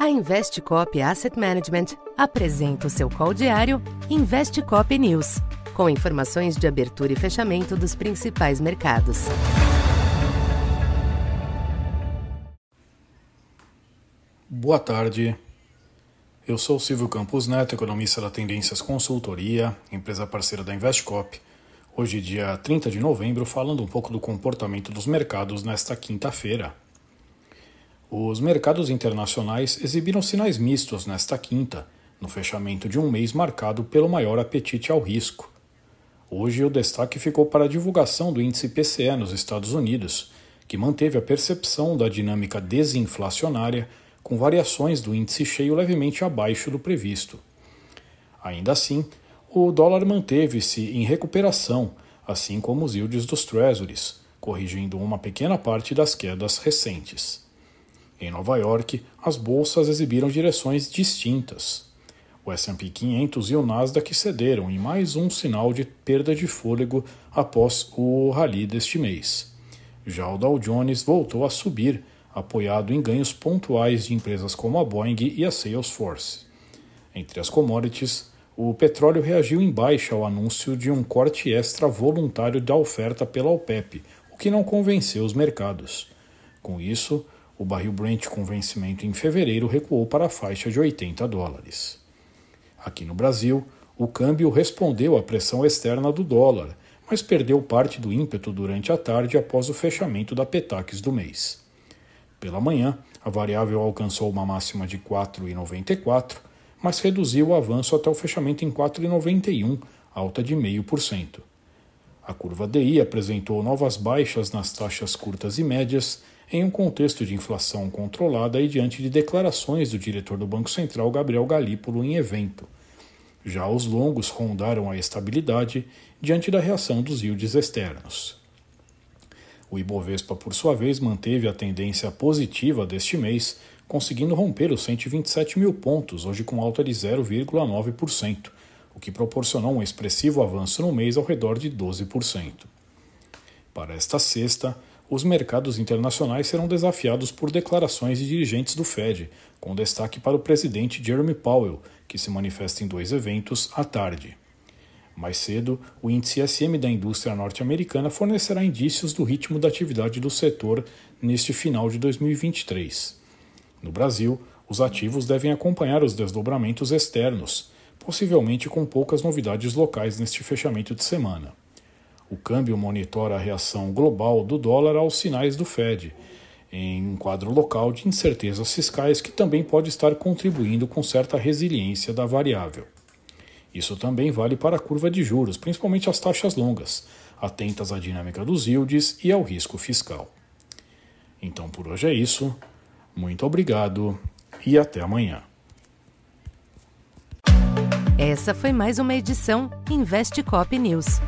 A Investcop Asset Management apresenta o seu call diário Investcop News, com informações de abertura e fechamento dos principais mercados. Boa tarde. Eu sou Silvio Campos Neto, economista da Tendências Consultoria, empresa parceira da Investcop. Hoje, dia 30 de novembro, falando um pouco do comportamento dos mercados nesta quinta-feira. Os mercados internacionais exibiram sinais mistos nesta quinta, no fechamento de um mês marcado pelo maior apetite ao risco. Hoje, o destaque ficou para a divulgação do índice PCE nos Estados Unidos, que manteve a percepção da dinâmica desinflacionária, com variações do índice cheio levemente abaixo do previsto. Ainda assim, o dólar manteve-se em recuperação, assim como os yields dos Treasuries, corrigindo uma pequena parte das quedas recentes. Em Nova York, as bolsas exibiram direções distintas. O S&P 500 e o Nasdaq cederam em mais um sinal de perda de fôlego após o rally deste mês. Já o Dow Jones voltou a subir, apoiado em ganhos pontuais de empresas como a Boeing e a Salesforce. Entre as commodities, o petróleo reagiu em baixa ao anúncio de um corte extra voluntário da oferta pela OPEP, o que não convenceu os mercados. Com isso, o barril Brent com vencimento em fevereiro recuou para a faixa de 80 dólares. Aqui no Brasil, o câmbio respondeu à pressão externa do dólar, mas perdeu parte do ímpeto durante a tarde após o fechamento da Petax do mês. Pela manhã, a variável alcançou uma máxima de 4,94, mas reduziu o avanço até o fechamento em 4,91, alta de 0,5%. A curva DI apresentou novas baixas nas taxas curtas e médias em um contexto de inflação controlada e diante de declarações do diretor do Banco Central, Gabriel Galípolo, em evento. Já os longos rondaram a estabilidade diante da reação dos yields externos. O Ibovespa, por sua vez, manteve a tendência positiva deste mês, conseguindo romper os 127 mil pontos, hoje com alta de 0,9%, o que proporcionou um expressivo avanço no mês ao redor de 12%. Para esta sexta, os mercados internacionais serão desafiados por declarações de dirigentes do Fed, com destaque para o presidente Jeremy Powell, que se manifesta em dois eventos à tarde. Mais cedo, o índice SM da indústria norte-americana fornecerá indícios do ritmo da atividade do setor neste final de 2023. No Brasil, os ativos devem acompanhar os desdobramentos externos, possivelmente com poucas novidades locais neste fechamento de semana. O câmbio monitora a reação global do dólar aos sinais do Fed, em um quadro local de incertezas fiscais que também pode estar contribuindo com certa resiliência da variável. Isso também vale para a curva de juros, principalmente as taxas longas, atentas à dinâmica dos yields e ao risco fiscal. Então por hoje é isso. Muito obrigado e até amanhã. Essa foi mais uma edição Investe Cop News.